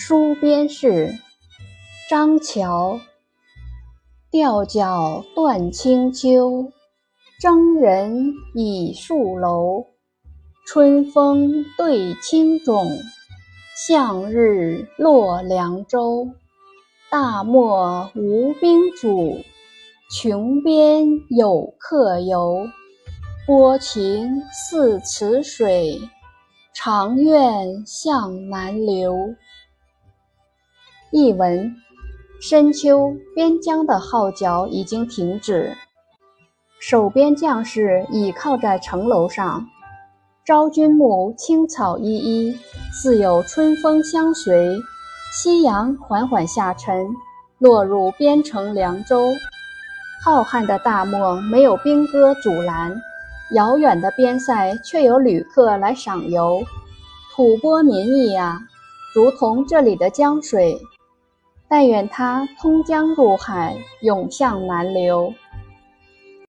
书边事，张桥。吊脚断清秋，征人倚戍楼。春风对青冢，向日落凉州。大漠无兵主，穷边有客游。波情似此水，长愿向南流。译文：深秋，边疆的号角已经停止，守边将士倚靠在城楼上。昭君墓青草依依，似有春风相随。夕阳缓缓下沉，落入边城凉州。浩瀚的大漠没有兵戈阻拦，遥远的边塞却有旅客来赏游。吐蕃民意啊，如同这里的江水。但愿它通江入海，涌向南流。